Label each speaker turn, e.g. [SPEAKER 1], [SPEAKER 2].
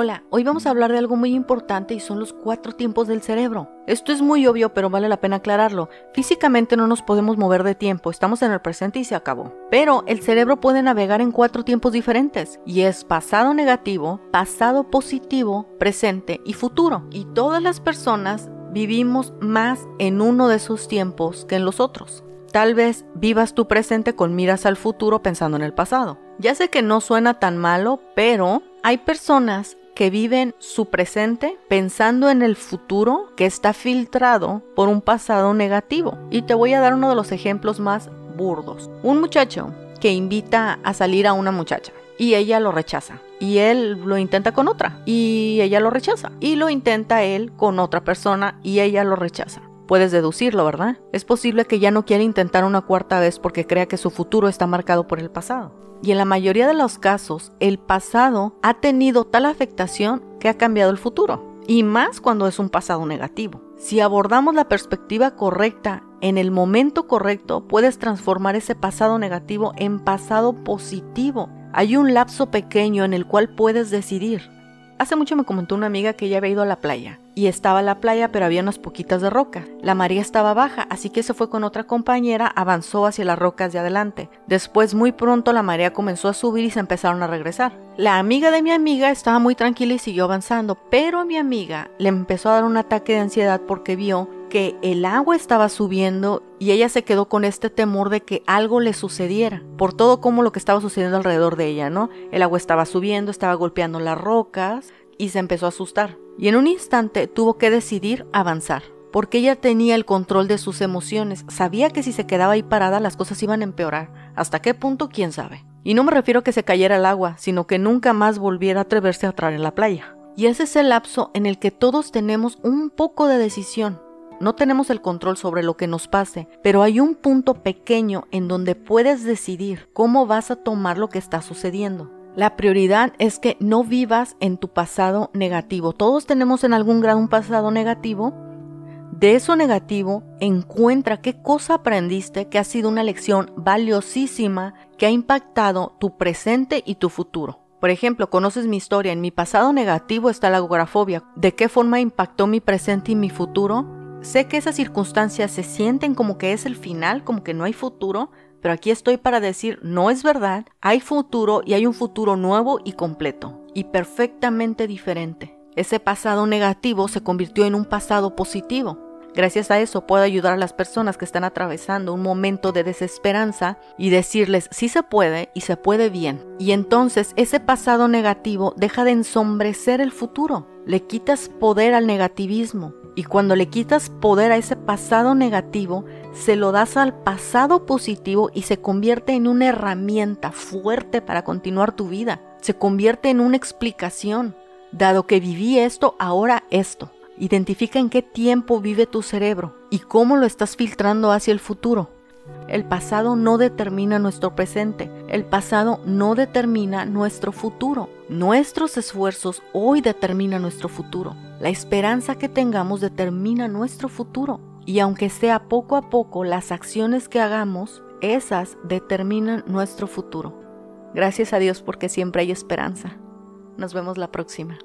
[SPEAKER 1] Hola, hoy vamos a hablar de algo muy importante y son los cuatro tiempos del cerebro. Esto es muy obvio, pero vale la pena aclararlo. Físicamente no nos podemos mover de tiempo, estamos en el presente y se acabó. Pero el cerebro puede navegar en cuatro tiempos diferentes, y es pasado negativo, pasado positivo, presente y futuro. Y todas las personas vivimos más en uno de esos tiempos que en los otros. Tal vez vivas tu presente con miras al futuro pensando en el pasado. Ya sé que no suena tan malo, pero hay personas que viven su presente pensando en el futuro que está filtrado por un pasado negativo. Y te voy a dar uno de los ejemplos más burdos. Un muchacho que invita a salir a una muchacha y ella lo rechaza. Y él lo intenta con otra y ella lo rechaza. Y lo intenta él con otra persona y ella lo rechaza. Puedes deducirlo, ¿verdad? Es posible que ya no quiera intentar una cuarta vez porque crea que su futuro está marcado por el pasado. Y en la mayoría de los casos, el pasado ha tenido tal afectación que ha cambiado el futuro. Y más cuando es un pasado negativo. Si abordamos la perspectiva correcta en el momento correcto, puedes transformar ese pasado negativo en pasado positivo. Hay un lapso pequeño en el cual puedes decidir. Hace mucho me comentó una amiga que ella había ido a la playa y estaba la playa pero había unas poquitas de roca. La marea estaba baja, así que se fue con otra compañera, avanzó hacia las rocas de adelante. Después muy pronto la marea comenzó a subir y se empezaron a regresar. La amiga de mi amiga estaba muy tranquila y siguió avanzando, pero a mi amiga le empezó a dar un ataque de ansiedad porque vio que el agua estaba subiendo y ella se quedó con este temor de que algo le sucediera, por todo como lo que estaba sucediendo alrededor de ella, ¿no? El agua estaba subiendo, estaba golpeando las rocas y se empezó a asustar y en un instante tuvo que decidir avanzar, porque ella tenía el control de sus emociones, sabía que si se quedaba ahí parada las cosas iban a empeorar, hasta qué punto quién sabe. Y no me refiero a que se cayera el agua, sino que nunca más volviera a atreverse a entrar en la playa. Y ese es el lapso en el que todos tenemos un poco de decisión. No tenemos el control sobre lo que nos pase, pero hay un punto pequeño en donde puedes decidir cómo vas a tomar lo que está sucediendo. La prioridad es que no vivas en tu pasado negativo. Todos tenemos en algún grado un pasado negativo. De eso negativo, encuentra qué cosa aprendiste que ha sido una lección valiosísima que ha impactado tu presente y tu futuro. Por ejemplo, conoces mi historia. En mi pasado negativo está la agorafobia. ¿De qué forma impactó mi presente y mi futuro? Sé que esas circunstancias se sienten como que es el final, como que no hay futuro, pero aquí estoy para decir, no es verdad, hay futuro y hay un futuro nuevo y completo, y perfectamente diferente. Ese pasado negativo se convirtió en un pasado positivo. Gracias a eso puedo ayudar a las personas que están atravesando un momento de desesperanza y decirles sí se puede y se puede bien. Y entonces ese pasado negativo deja de ensombrecer el futuro. Le quitas poder al negativismo. Y cuando le quitas poder a ese pasado negativo, se lo das al pasado positivo y se convierte en una herramienta fuerte para continuar tu vida. Se convierte en una explicación. Dado que viví esto, ahora esto. Identifica en qué tiempo vive tu cerebro y cómo lo estás filtrando hacia el futuro. El pasado no determina nuestro presente, el pasado no determina nuestro futuro. Nuestros esfuerzos hoy determinan nuestro futuro. La esperanza que tengamos determina nuestro futuro. Y aunque sea poco a poco las acciones que hagamos, esas determinan nuestro futuro. Gracias a Dios porque siempre hay esperanza. Nos vemos la próxima.